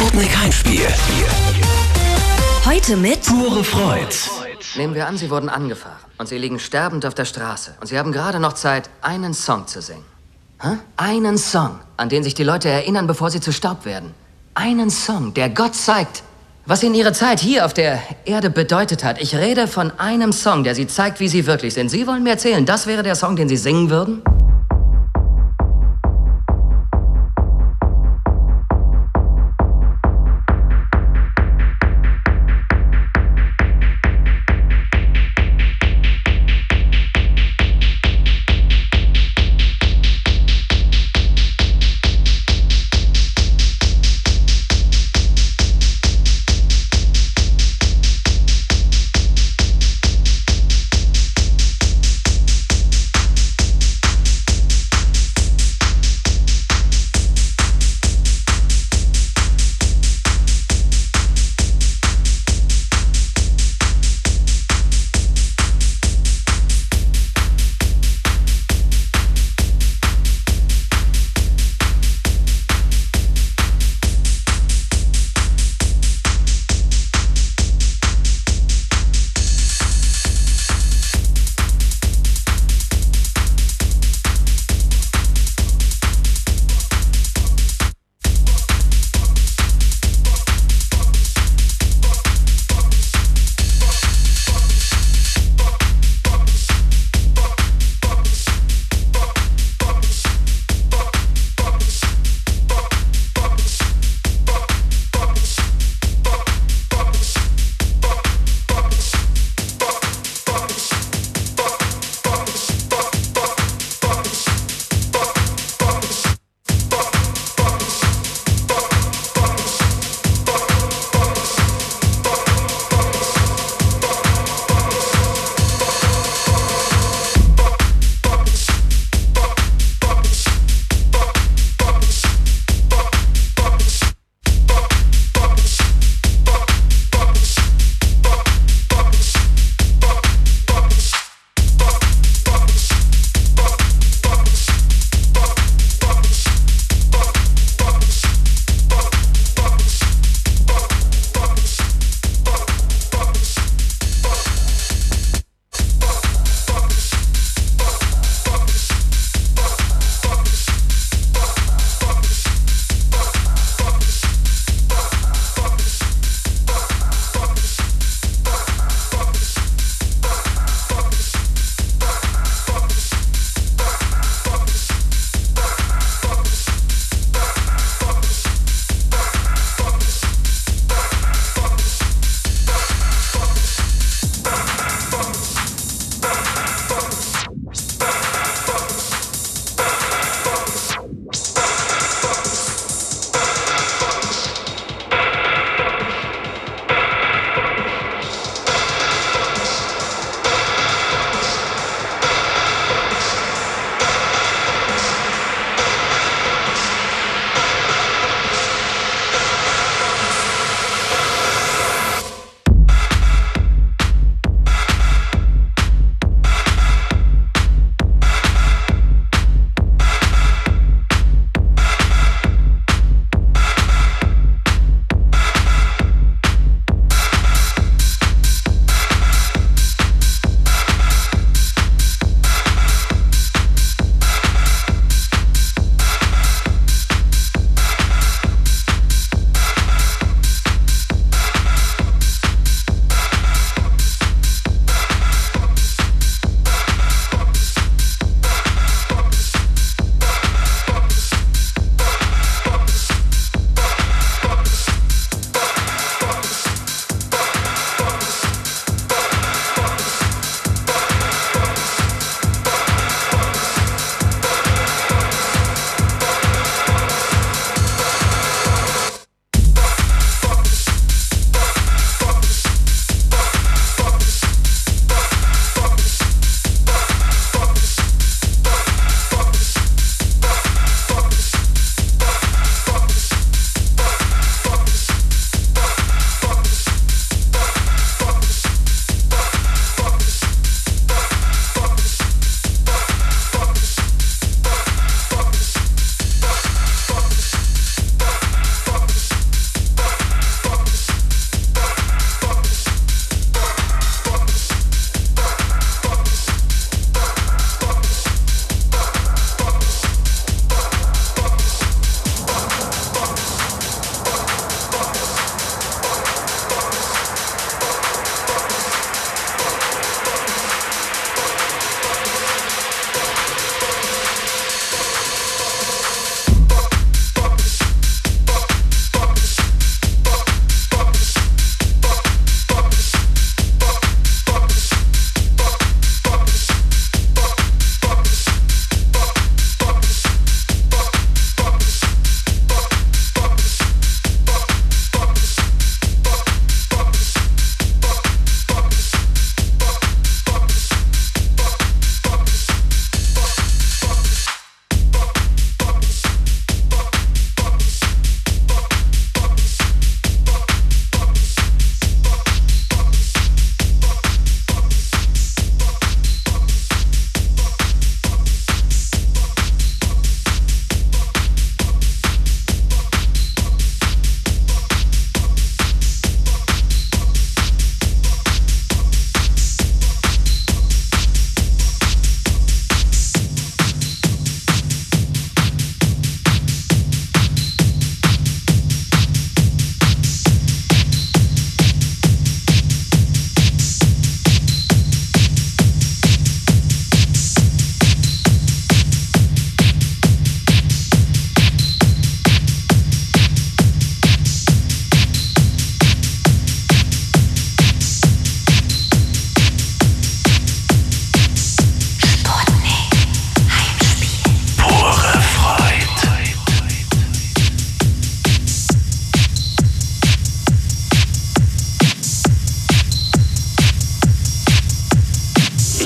Sputnik Heimspiel. Heute mit Pure Freud. Nehmen wir an, Sie wurden angefahren und Sie liegen sterbend auf der Straße und Sie haben gerade noch Zeit, einen Song zu singen. Hä? Einen Song, an den sich die Leute erinnern, bevor sie zu Staub werden. Einen Song, der Gott zeigt, was ihnen ihre Zeit hier auf der Erde bedeutet hat. Ich rede von einem Song, der Sie zeigt, wie Sie wirklich sind. Sie wollen mir erzählen, das wäre der Song, den Sie singen würden?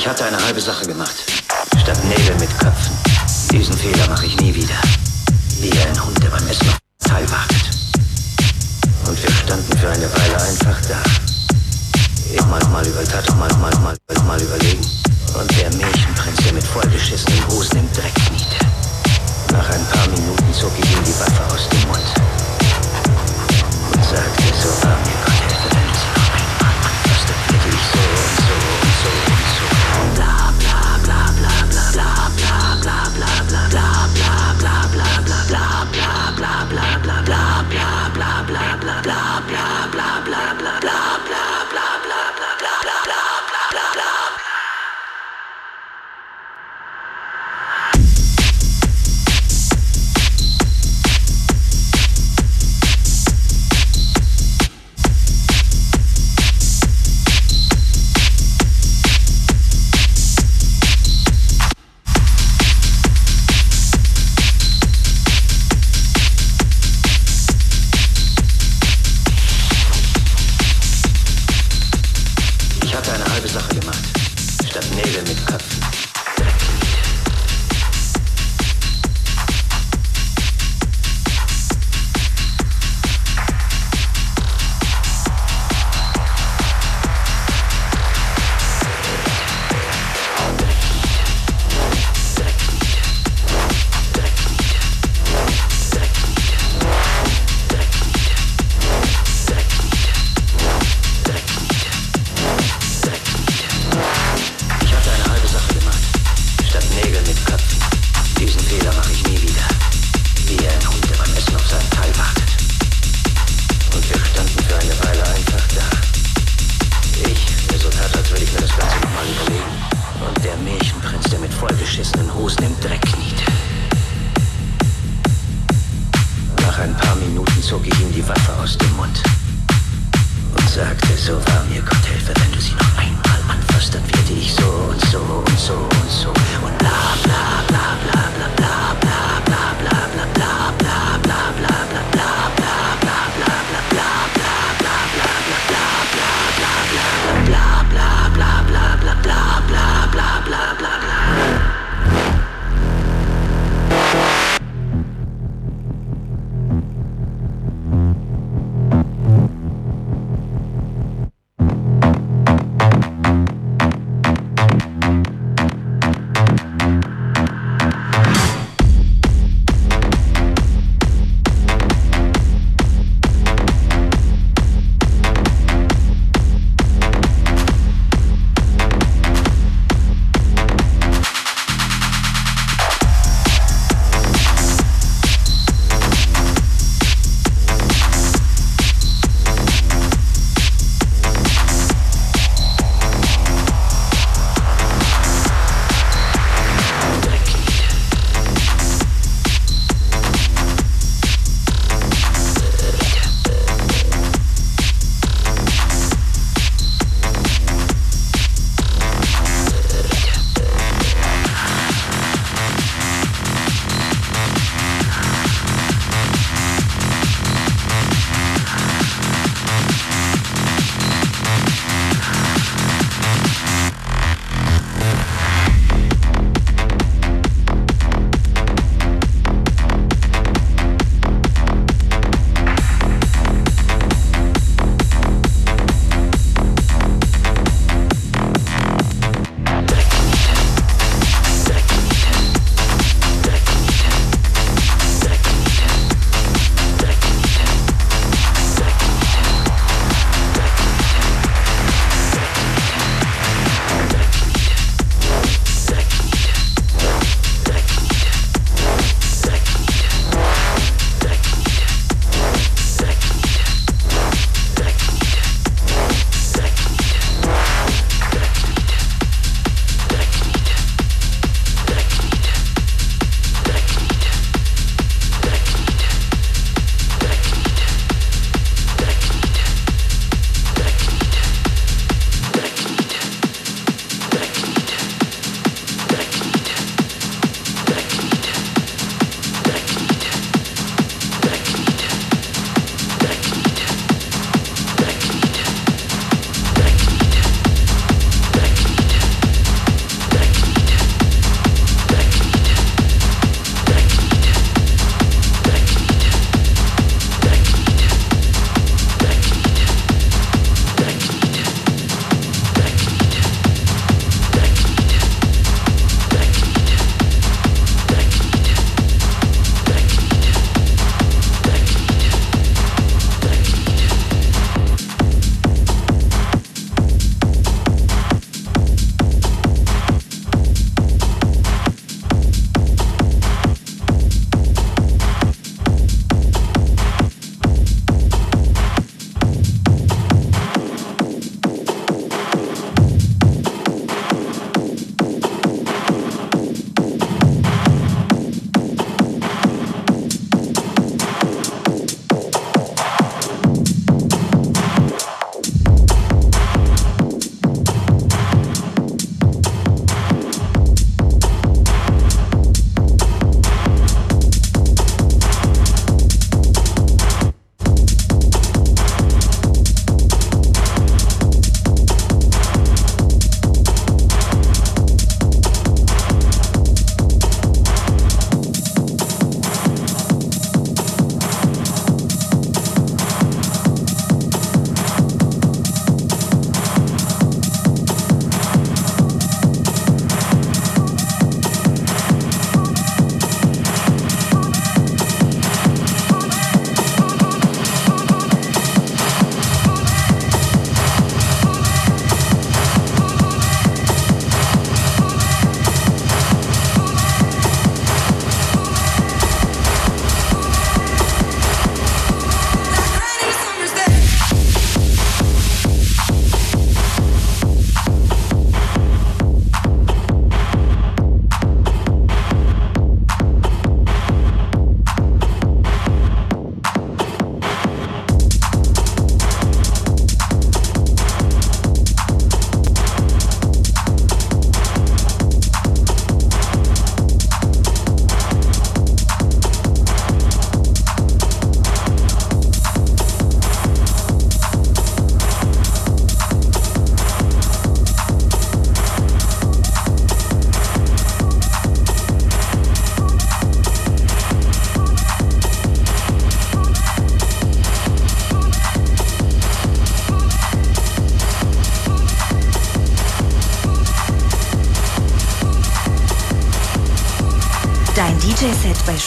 Ich hatte eine halbe Sache gemacht. Statt Nägel mit Köpfen. Diesen Fehler mache ich nie wieder. Wie ein Hund, der beim Essen noch Teil wagt. Und wir standen für eine Weile einfach da. Ich mal, über, mal, mal, mal, mal überlegen. Und der Märchenprinz, der mit vollgeschissenen Hosen im Dreck kniete. Nach ein paar Minuten zog ich ihm die Waffe aus dem Mund. Und sagte, so war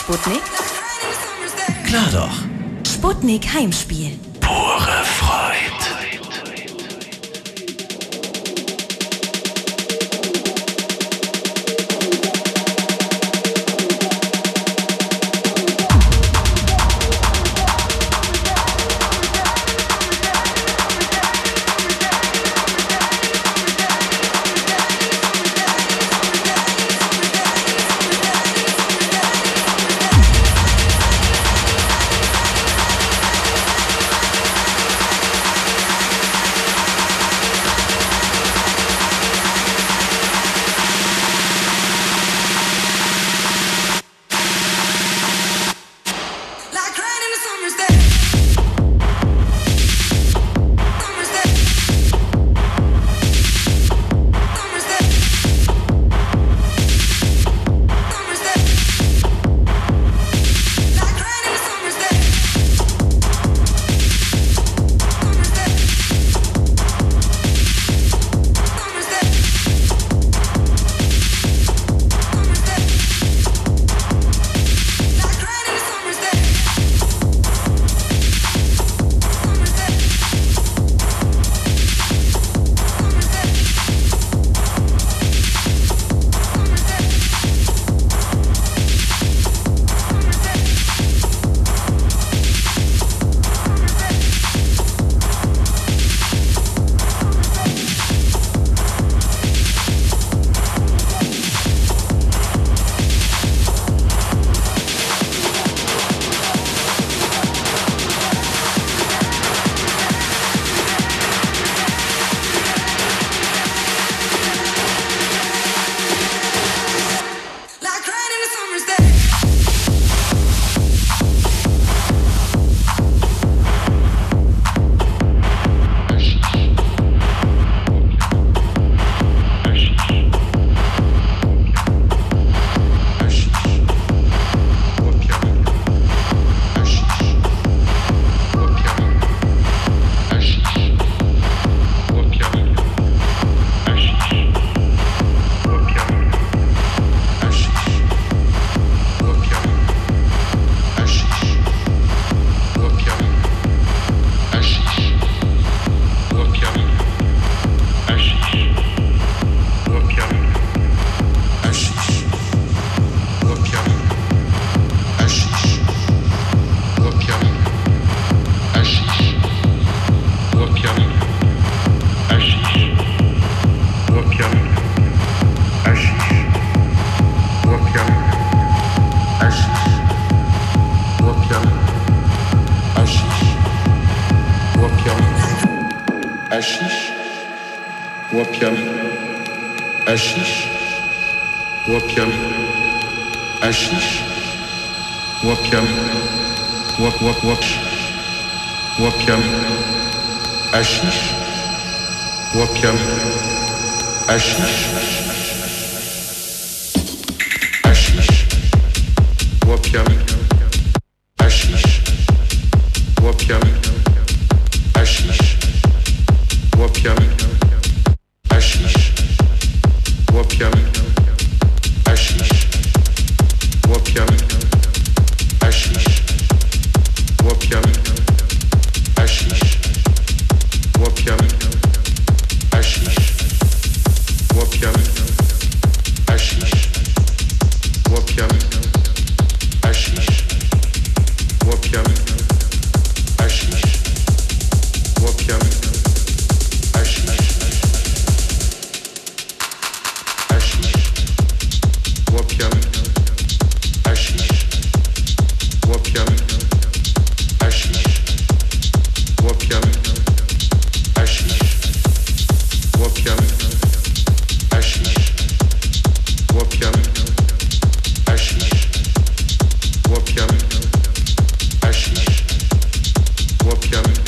Sputnik? Klar doch. Sputnik Heimspiel. wop wop wopium hashish wopium hashish Kevin.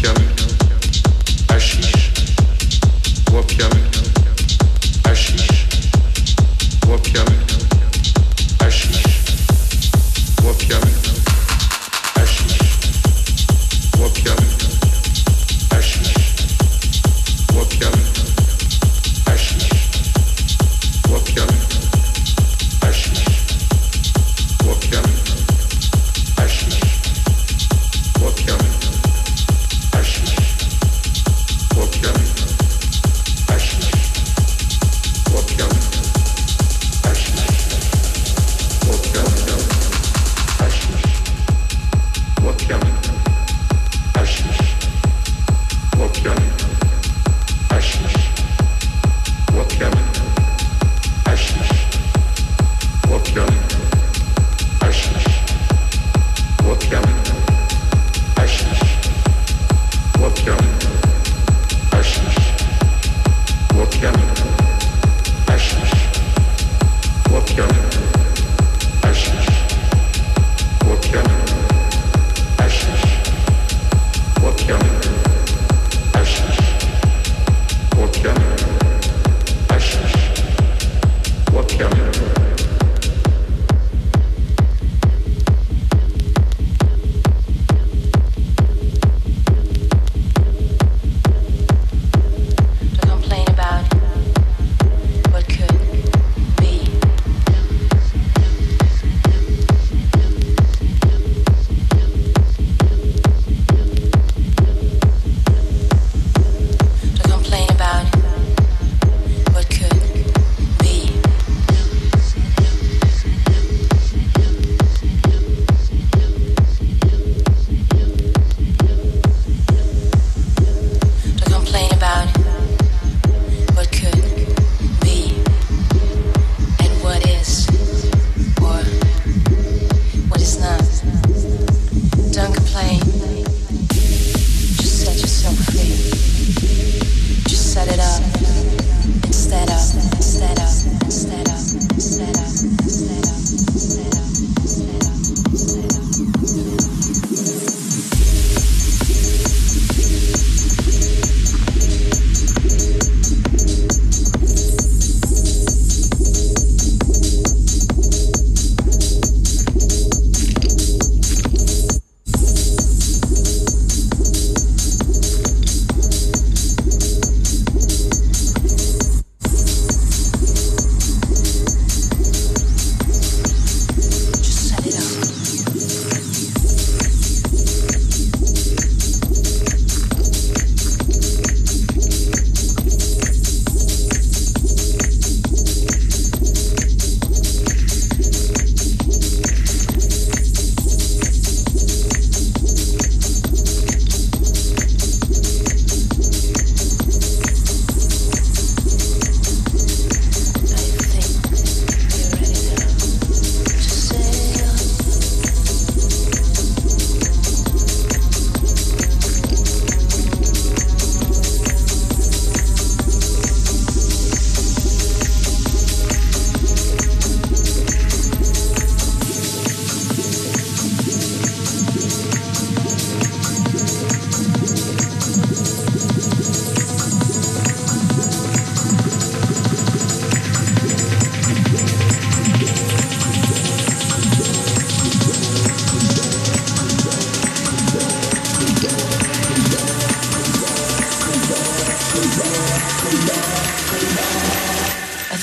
чем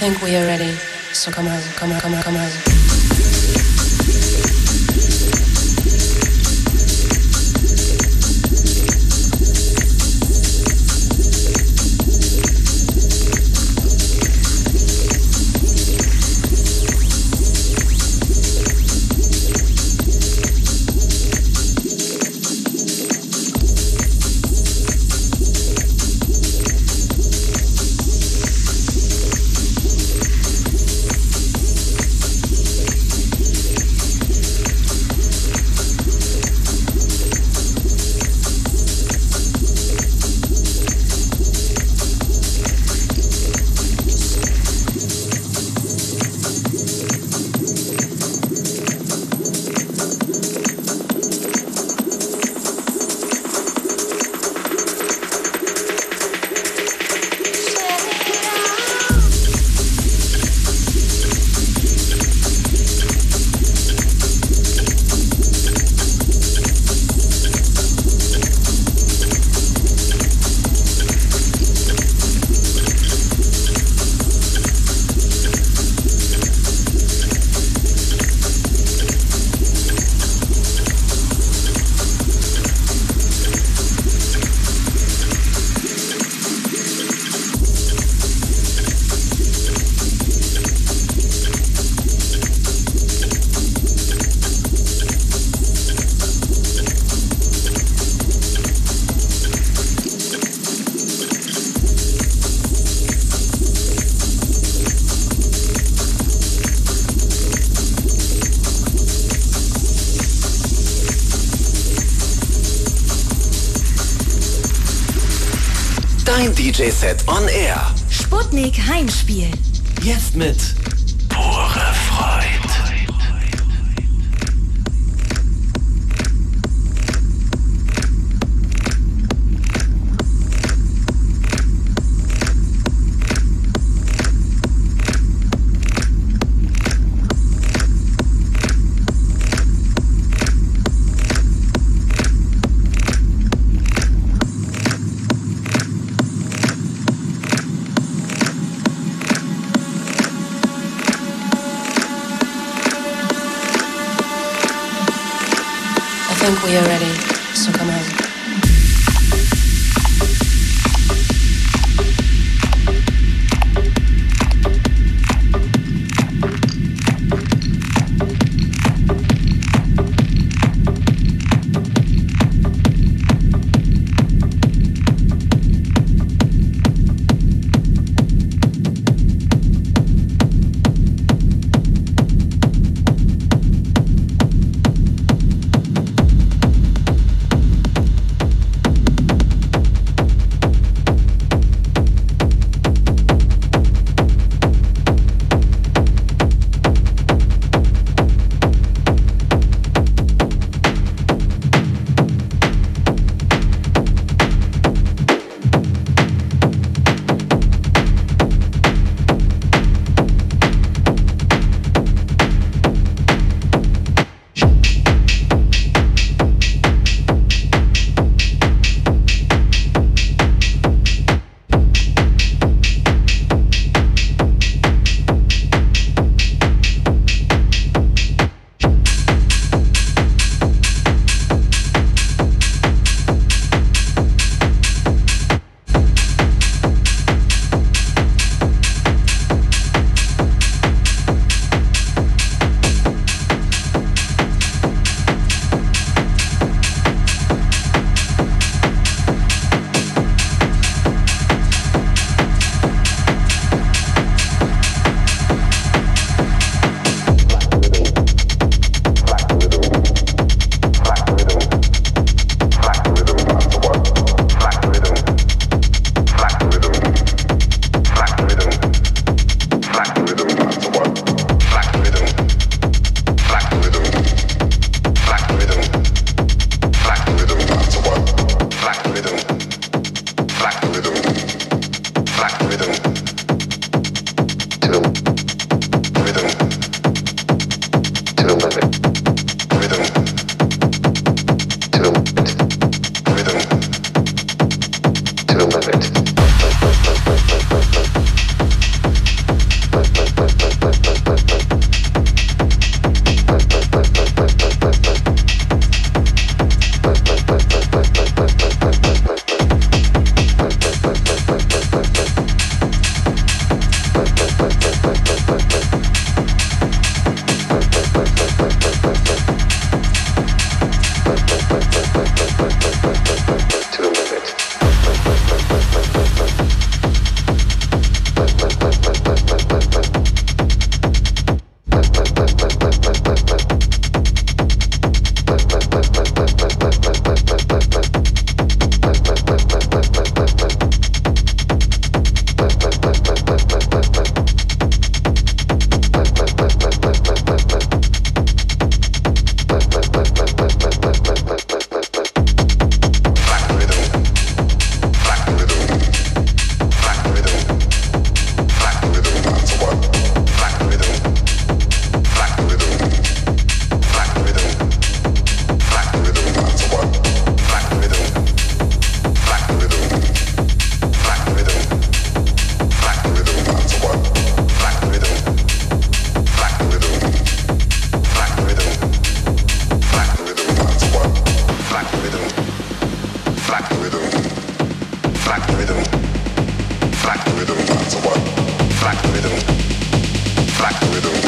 think we are ready. So come on, come on, come on, come on. DJ-Set on Air. Sputnik Heimspiel. Jetzt mit widow.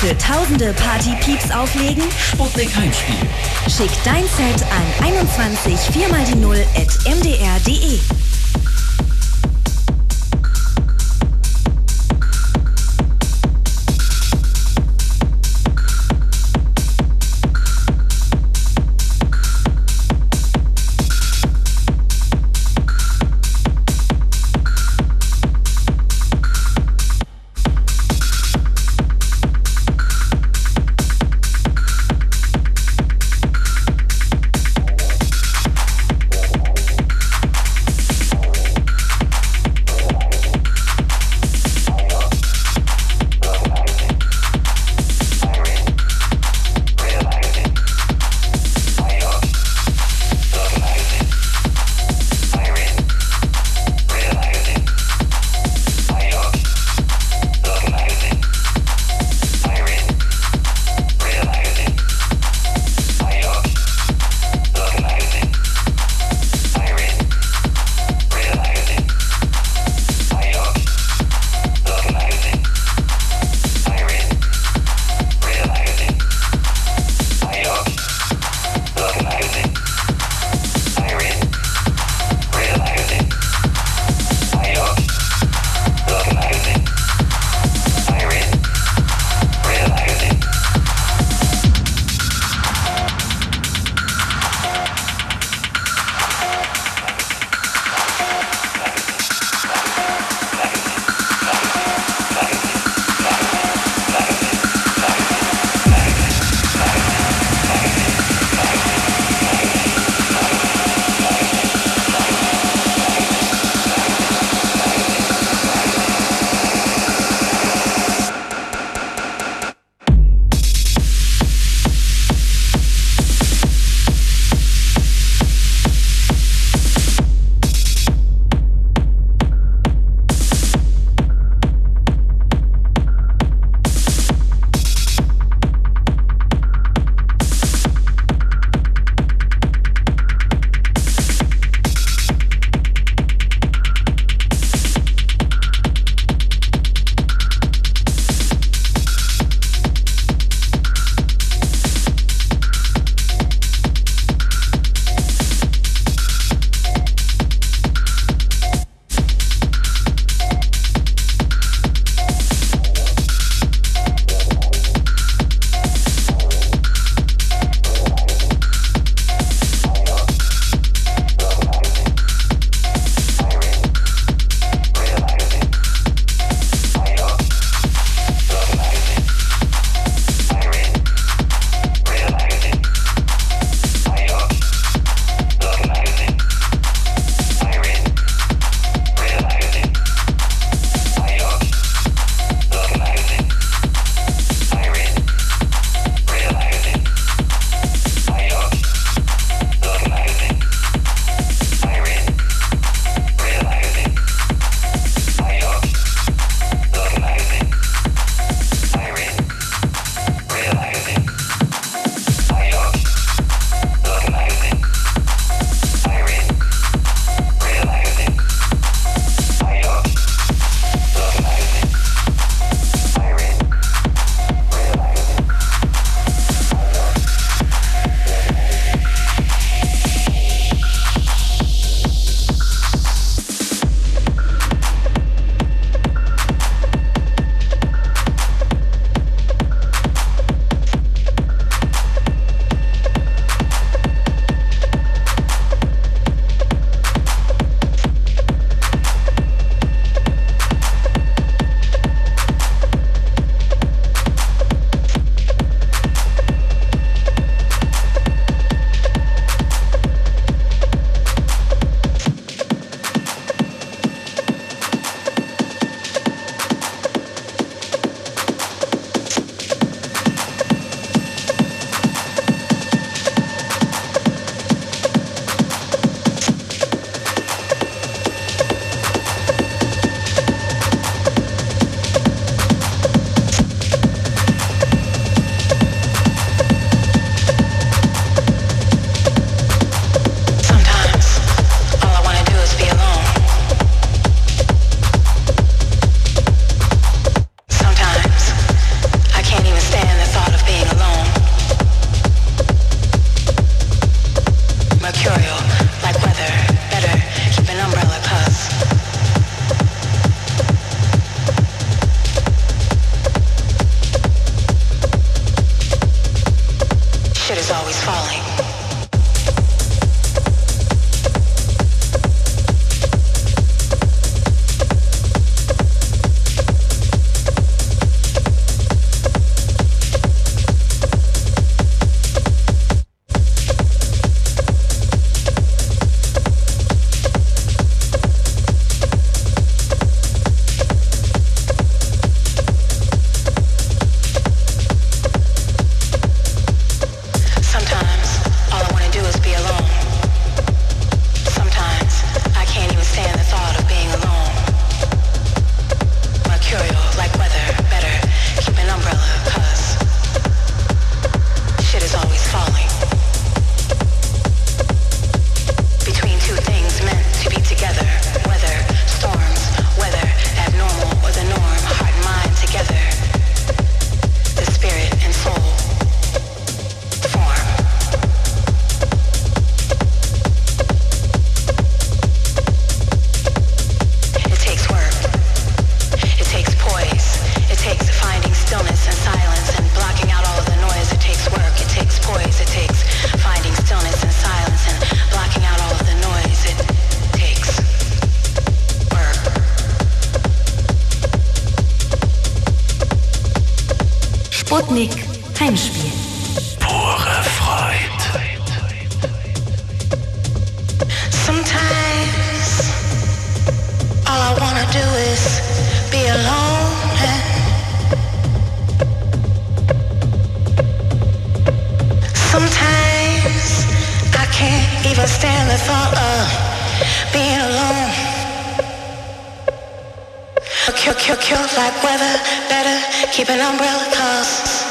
Für tausende Party-Peeps auflegen? Sputnik Heimspiel. Schick dein Set an 21 4 mal die 0 at mdr.de. shit is always falling. people stand there for uh, being alone. A cure, cure, cure like weather, better keep an umbrella cause.